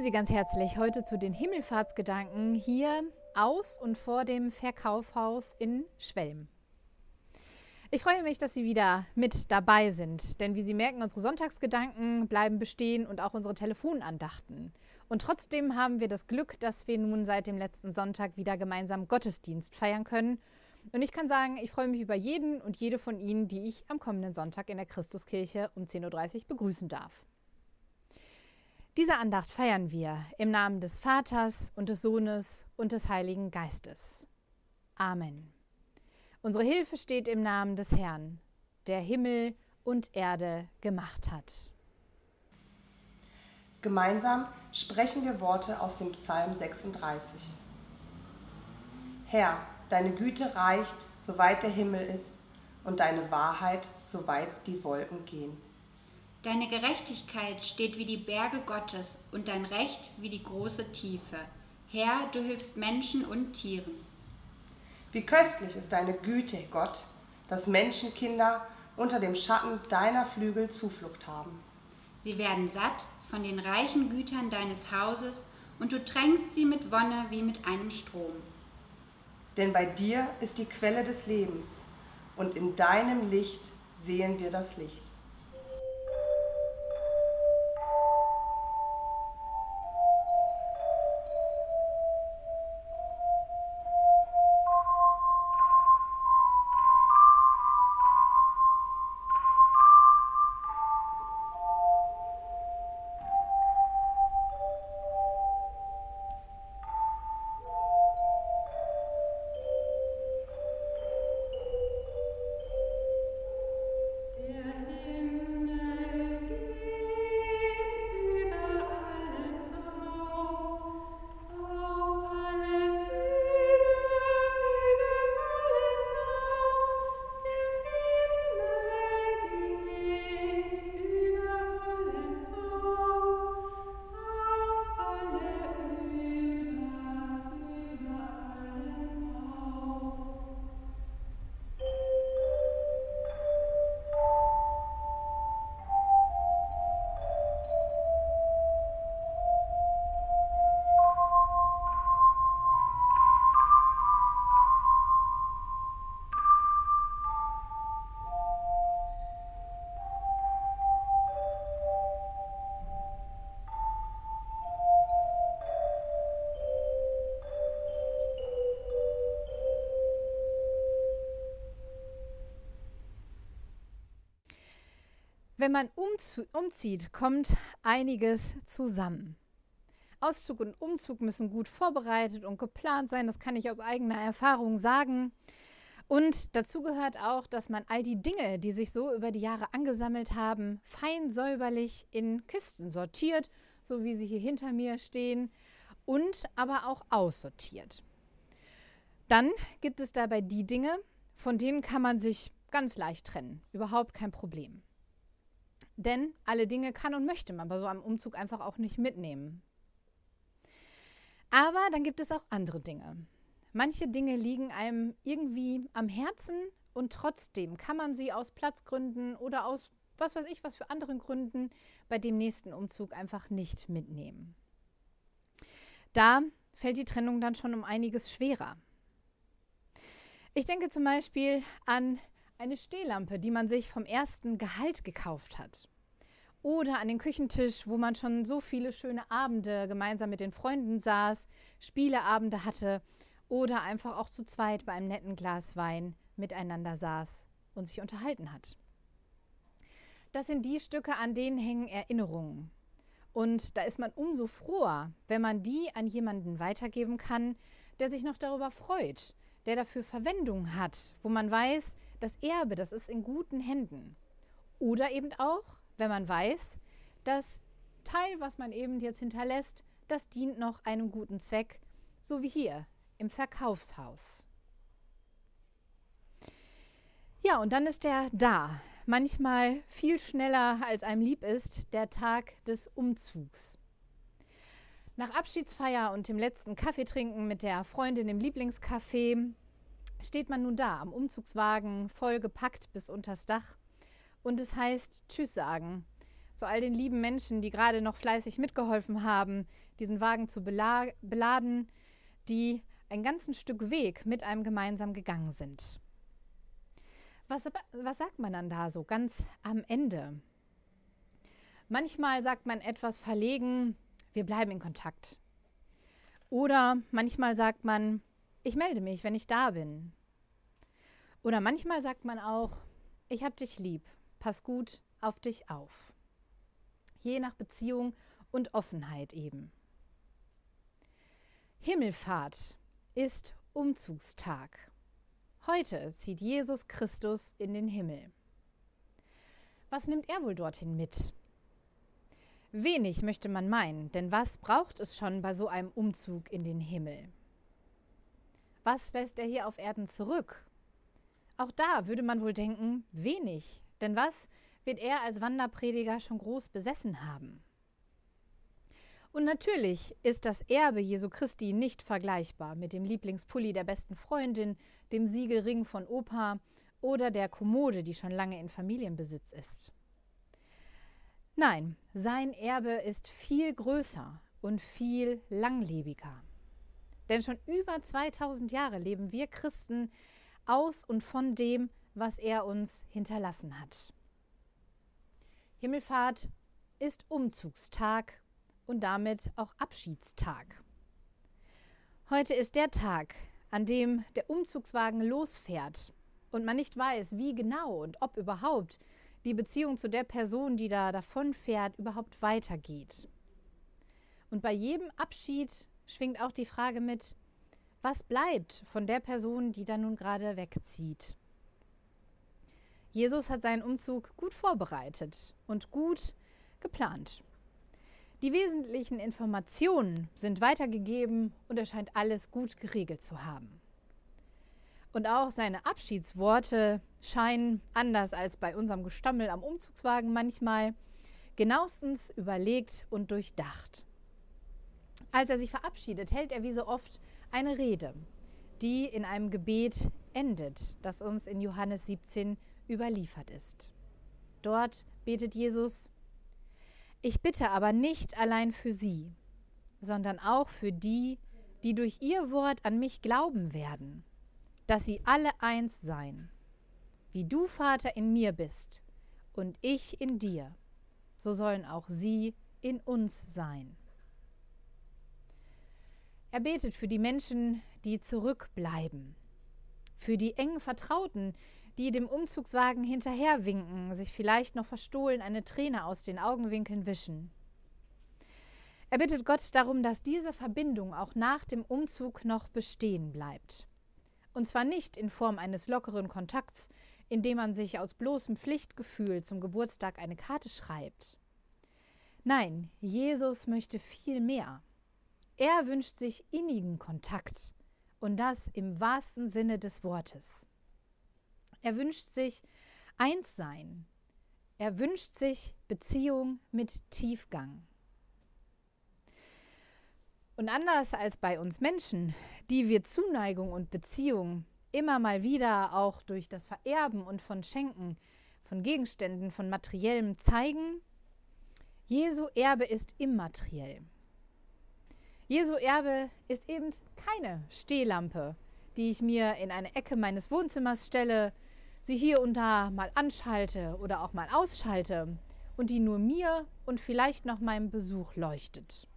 begrüße Sie ganz herzlich heute zu den Himmelfahrtsgedanken hier aus und vor dem Verkaufhaus in Schwelm. Ich freue mich, dass Sie wieder mit dabei sind, denn wie Sie merken, unsere Sonntagsgedanken bleiben bestehen und auch unsere Telefonandachten. Und trotzdem haben wir das Glück, dass wir nun seit dem letzten Sonntag wieder gemeinsam Gottesdienst feiern können. Und ich kann sagen, ich freue mich über jeden und jede von Ihnen, die ich am kommenden Sonntag in der Christuskirche um 10.30 Uhr begrüßen darf. Diese Andacht feiern wir im Namen des Vaters und des Sohnes und des Heiligen Geistes. Amen. Unsere Hilfe steht im Namen des Herrn, der Himmel und Erde gemacht hat. Gemeinsam sprechen wir Worte aus dem Psalm 36. Herr, deine Güte reicht, soweit der Himmel ist, und deine Wahrheit, soweit die Wolken gehen. Deine Gerechtigkeit steht wie die Berge Gottes und dein Recht wie die große Tiefe. Herr, du hilfst Menschen und Tieren. Wie köstlich ist deine Güte, Gott, dass Menschenkinder unter dem Schatten deiner Flügel Zuflucht haben. Sie werden satt von den reichen Gütern deines Hauses und du tränkst sie mit Wonne wie mit einem Strom. Denn bei dir ist die Quelle des Lebens und in deinem Licht sehen wir das Licht. Wenn man umzieht, kommt einiges zusammen. Auszug und Umzug müssen gut vorbereitet und geplant sein, das kann ich aus eigener Erfahrung sagen. Und dazu gehört auch, dass man all die Dinge, die sich so über die Jahre angesammelt haben, fein säuberlich in Kisten sortiert, so wie sie hier hinter mir stehen, und aber auch aussortiert. Dann gibt es dabei die Dinge, von denen kann man sich ganz leicht trennen, überhaupt kein Problem. Denn alle Dinge kann und möchte man bei so einem Umzug einfach auch nicht mitnehmen. Aber dann gibt es auch andere Dinge. Manche Dinge liegen einem irgendwie am Herzen und trotzdem kann man sie aus Platzgründen oder aus was weiß ich was für anderen Gründen bei dem nächsten Umzug einfach nicht mitnehmen. Da fällt die Trennung dann schon um einiges schwerer. Ich denke zum Beispiel an eine Stehlampe, die man sich vom ersten Gehalt gekauft hat. Oder an den Küchentisch, wo man schon so viele schöne Abende gemeinsam mit den Freunden saß, Spieleabende hatte oder einfach auch zu zweit bei einem netten Glas Wein miteinander saß und sich unterhalten hat. Das sind die Stücke, an denen hängen Erinnerungen. Und da ist man umso froher, wenn man die an jemanden weitergeben kann, der sich noch darüber freut, der dafür Verwendung hat, wo man weiß, das Erbe, das ist in guten Händen. Oder eben auch, wenn man weiß, das Teil, was man eben jetzt hinterlässt, das dient noch einem guten Zweck, so wie hier im Verkaufshaus. Ja, und dann ist er da. Manchmal viel schneller, als einem lieb ist, der Tag des Umzugs. Nach Abschiedsfeier und dem letzten Kaffeetrinken mit der Freundin im Lieblingscafé steht man nun da am Umzugswagen, voll gepackt bis unters Dach. Und es heißt Tschüss sagen. zu all den lieben Menschen, die gerade noch fleißig mitgeholfen haben, diesen Wagen zu bela beladen, die ein ganzes Stück Weg mit einem gemeinsam gegangen sind. Was, was sagt man dann da so ganz am Ende? Manchmal sagt man etwas verlegen, wir bleiben in Kontakt. Oder manchmal sagt man, ich melde mich, wenn ich da bin. Oder manchmal sagt man auch, ich hab dich lieb, pass gut auf dich auf. Je nach Beziehung und Offenheit eben. Himmelfahrt ist Umzugstag. Heute zieht Jesus Christus in den Himmel. Was nimmt er wohl dorthin mit? Wenig möchte man meinen, denn was braucht es schon bei so einem Umzug in den Himmel? Was lässt er hier auf Erden zurück? Auch da würde man wohl denken, wenig, denn was wird er als Wanderprediger schon groß besessen haben? Und natürlich ist das Erbe Jesu Christi nicht vergleichbar mit dem Lieblingspulli der besten Freundin, dem Siegelring von Opa oder der Kommode, die schon lange in Familienbesitz ist. Nein, sein Erbe ist viel größer und viel langlebiger. Denn schon über 2000 Jahre leben wir Christen aus und von dem, was er uns hinterlassen hat. Himmelfahrt ist Umzugstag und damit auch Abschiedstag. Heute ist der Tag, an dem der Umzugswagen losfährt und man nicht weiß, wie genau und ob überhaupt die Beziehung zu der Person, die da davonfährt, überhaupt weitergeht. Und bei jedem Abschied schwingt auch die Frage mit, was bleibt von der Person, die da nun gerade wegzieht? Jesus hat seinen Umzug gut vorbereitet und gut geplant. Die wesentlichen Informationen sind weitergegeben und er scheint alles gut geregelt zu haben. Und auch seine Abschiedsworte scheinen, anders als bei unserem Gestammel am Umzugswagen manchmal, genauestens überlegt und durchdacht. Als er sich verabschiedet, hält er wie so oft eine Rede, die in einem Gebet endet, das uns in Johannes 17 überliefert ist. Dort betet Jesus, Ich bitte aber nicht allein für sie, sondern auch für die, die durch ihr Wort an mich glauben werden dass sie alle eins seien. Wie du, Vater, in mir bist und ich in dir, so sollen auch sie in uns sein. Er betet für die Menschen, die zurückbleiben, für die engen Vertrauten, die dem Umzugswagen hinterherwinken, sich vielleicht noch verstohlen eine Träne aus den Augenwinkeln wischen. Er bittet Gott darum, dass diese Verbindung auch nach dem Umzug noch bestehen bleibt. Und zwar nicht in Form eines lockeren Kontakts, indem man sich aus bloßem Pflichtgefühl zum Geburtstag eine Karte schreibt. Nein, Jesus möchte viel mehr. Er wünscht sich innigen Kontakt und das im wahrsten Sinne des Wortes. Er wünscht sich Einssein. Er wünscht sich Beziehung mit Tiefgang. Und anders als bei uns Menschen, die wir Zuneigung und Beziehung immer mal wieder auch durch das Vererben und von Schenken, von Gegenständen, von Materiellem zeigen, Jesu Erbe ist immateriell. Jesu Erbe ist eben keine Stehlampe, die ich mir in eine Ecke meines Wohnzimmers stelle, sie hier und da mal anschalte oder auch mal ausschalte und die nur mir und vielleicht noch meinem Besuch leuchtet.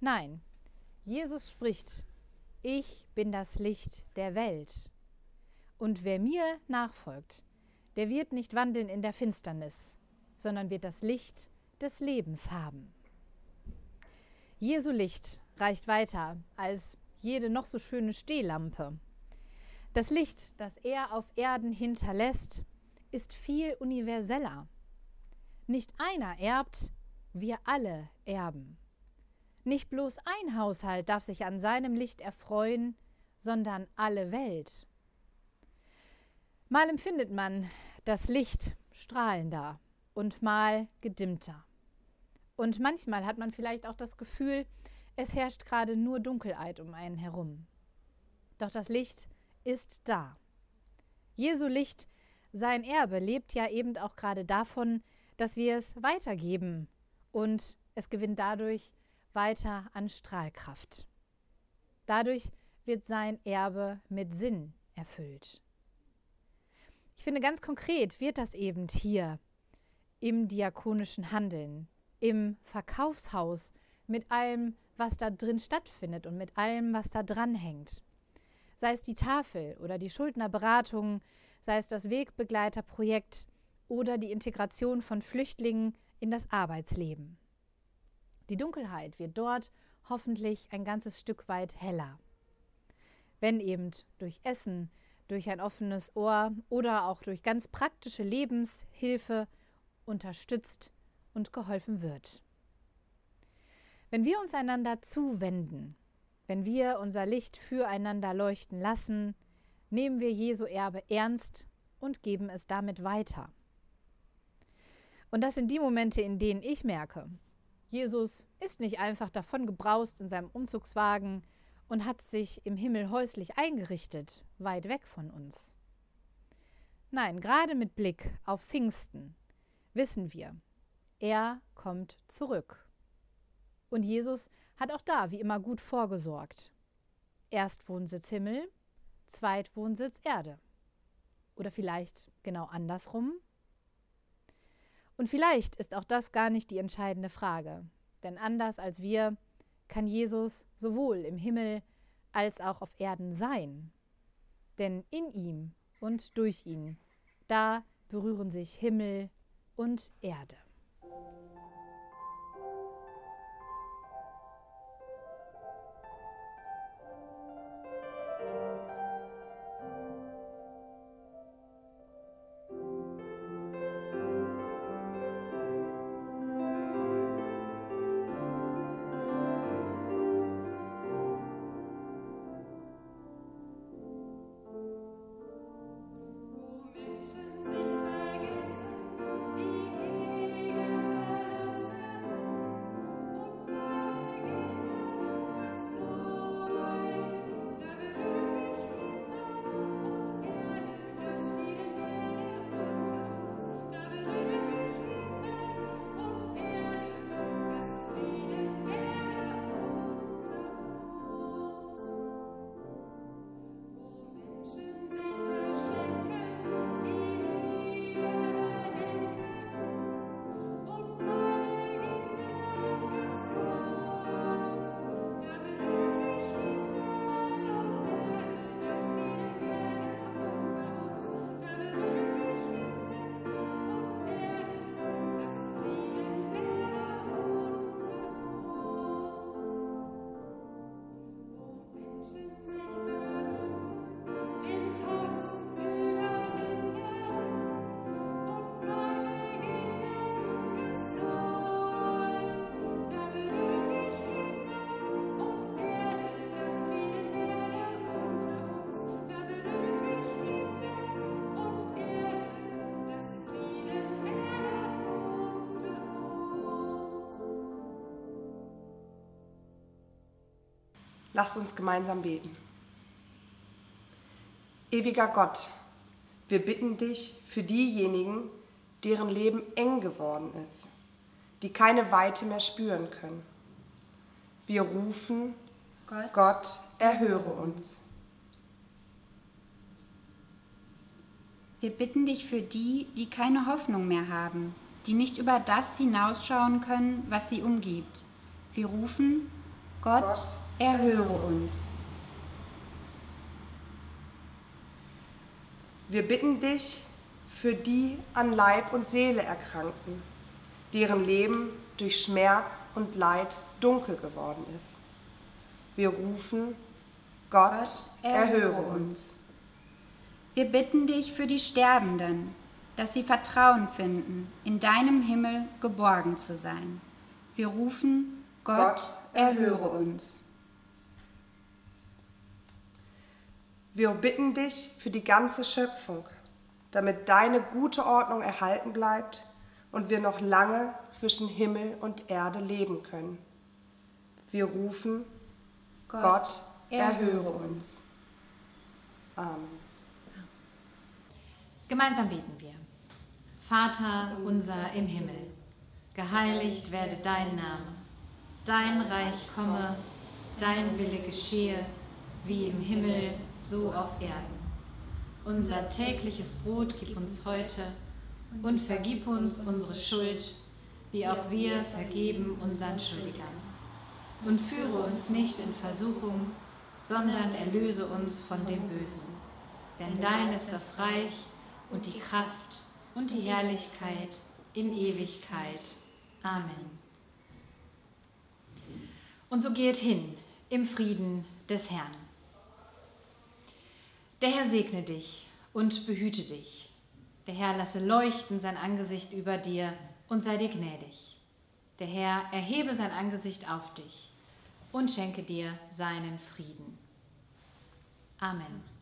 Nein, Jesus spricht, ich bin das Licht der Welt. Und wer mir nachfolgt, der wird nicht wandeln in der Finsternis, sondern wird das Licht des Lebens haben. Jesu Licht reicht weiter als jede noch so schöne Stehlampe. Das Licht, das er auf Erden hinterlässt, ist viel universeller. Nicht einer erbt, wir alle erben. Nicht bloß ein Haushalt darf sich an seinem Licht erfreuen, sondern alle Welt. Mal empfindet man das Licht strahlender und mal gedimmter. Und manchmal hat man vielleicht auch das Gefühl, es herrscht gerade nur Dunkelheit um einen herum. Doch das Licht ist da. Jesu Licht, sein Erbe, lebt ja eben auch gerade davon, dass wir es weitergeben und es gewinnt dadurch weiter an Strahlkraft. Dadurch wird sein Erbe mit Sinn erfüllt. Ich finde, ganz konkret wird das eben hier im diakonischen Handeln, im Verkaufshaus, mit allem, was da drin stattfindet und mit allem, was da dranhängt. Sei es die Tafel oder die Schuldnerberatung, sei es das Wegbegleiterprojekt oder die Integration von Flüchtlingen in das Arbeitsleben. Die Dunkelheit wird dort hoffentlich ein ganzes Stück weit heller. Wenn eben durch Essen, durch ein offenes Ohr oder auch durch ganz praktische Lebenshilfe unterstützt und geholfen wird. Wenn wir uns einander zuwenden, wenn wir unser Licht füreinander leuchten lassen, nehmen wir Jesu Erbe ernst und geben es damit weiter. Und das sind die Momente, in denen ich merke, Jesus ist nicht einfach davon gebraust in seinem Umzugswagen und hat sich im Himmel häuslich eingerichtet, weit weg von uns. Nein, gerade mit Blick auf Pfingsten wissen wir, er kommt zurück. Und Jesus hat auch da wie immer gut vorgesorgt. Erstwohnsitz Himmel, Zweitwohnsitz Erde. Oder vielleicht genau andersrum? Und vielleicht ist auch das gar nicht die entscheidende Frage. Denn anders als wir kann Jesus sowohl im Himmel als auch auf Erden sein. Denn in ihm und durch ihn, da berühren sich Himmel und Erde. Lasst uns gemeinsam beten. Ewiger Gott, wir bitten dich für diejenigen, deren Leben eng geworden ist, die keine Weite mehr spüren können. Wir rufen, Gott, Gott erhöre uns. Wir bitten dich für die, die keine Hoffnung mehr haben, die nicht über das hinausschauen können, was sie umgibt. Wir rufen, Gott, Gott erhöre uns. Wir bitten dich für die an Leib und Seele Erkrankten, deren Leben durch Schmerz und Leid dunkel geworden ist. Wir rufen, Gott, Gott erhöre uns. Wir bitten dich für die Sterbenden, dass sie Vertrauen finden, in deinem Himmel geborgen zu sein. Wir rufen, Gott, Gott erhöre uns. Wir bitten dich für die ganze Schöpfung, damit deine gute Ordnung erhalten bleibt und wir noch lange zwischen Himmel und Erde leben können. Wir rufen, Gott, Gott erhöre uns. Amen. Gemeinsam beten wir. Vater unser im Himmel, geheiligt werde dein Name, dein Reich komme, dein Wille geschehe, wie im Himmel, so auf Erden. Unser tägliches Brot gib uns heute und vergib uns unsere Schuld, wie auch wir vergeben unseren Schuldigern. Und führe uns nicht in Versuchung, sondern erlöse uns von dem Bösen. Denn dein ist das Reich und die Kraft und die Herrlichkeit in Ewigkeit. Amen. Und so geht hin im Frieden des Herrn. Der Herr segne dich und behüte dich. Der Herr lasse leuchten sein Angesicht über dir und sei dir gnädig. Der Herr erhebe sein Angesicht auf dich und schenke dir seinen Frieden. Amen.